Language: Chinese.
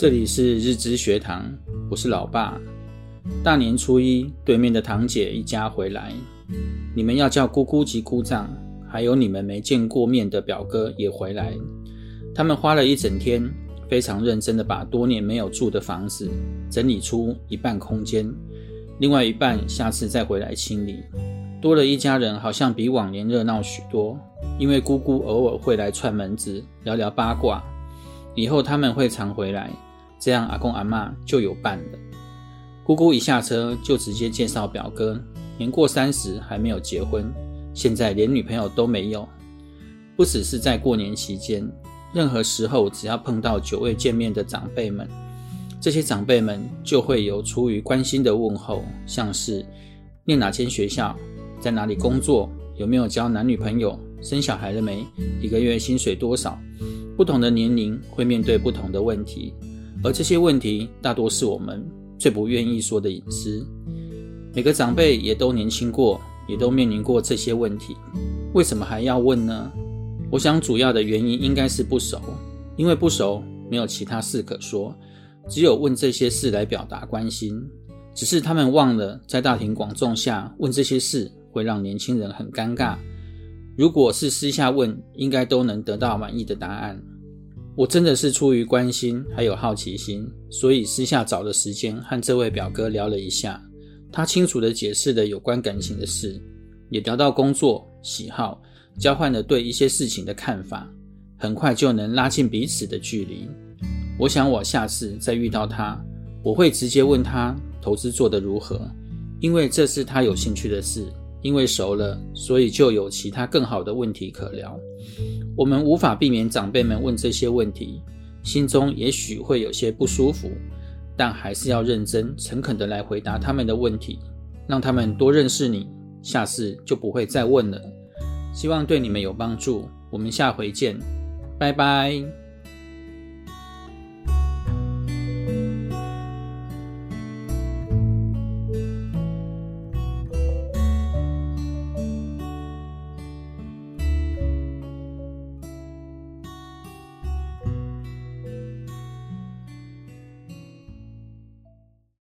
这里是日知学堂，我是老爸。大年初一，对面的堂姐一家回来，你们要叫姑姑及姑丈，还有你们没见过面的表哥也回来。他们花了一整天，非常认真的把多年没有住的房子整理出一半空间，另外一半下次再回来清理。多了一家人，好像比往年热闹许多。因为姑姑偶尔会来串门子，聊聊八卦。以后他们会常回来，这样阿公阿妈就有伴了。姑姑一下车就直接介绍表哥，年过三十还没有结婚，现在连女朋友都没有。不只是在过年期间，任何时候只要碰到久未见面的长辈们，这些长辈们就会有出于关心的问候，像是念哪间学校。在哪里工作？有没有交男女朋友？生小孩了没？一个月薪水多少？不同的年龄会面对不同的问题，而这些问题大多是我们最不愿意说的隐私。每个长辈也都年轻过，也都面临过这些问题，为什么还要问呢？我想主要的原因应该是不熟，因为不熟，没有其他事可说，只有问这些事来表达关心。只是他们忘了，在大庭广众下问这些事。会让年轻人很尴尬。如果是私下问，应该都能得到满意的答案。我真的是出于关心还有好奇心，所以私下找了时间和这位表哥聊了一下。他清楚地解释了有关感情的事，也聊到工作、喜好，交换了对一些事情的看法。很快就能拉近彼此的距离。我想我下次再遇到他，我会直接问他投资做得如何，因为这是他有兴趣的事。因为熟了，所以就有其他更好的问题可聊。我们无法避免长辈们问这些问题，心中也许会有些不舒服，但还是要认真、诚恳地来回答他们的问题，让他们多认识你，下次就不会再问了。希望对你们有帮助。我们下回见，拜拜。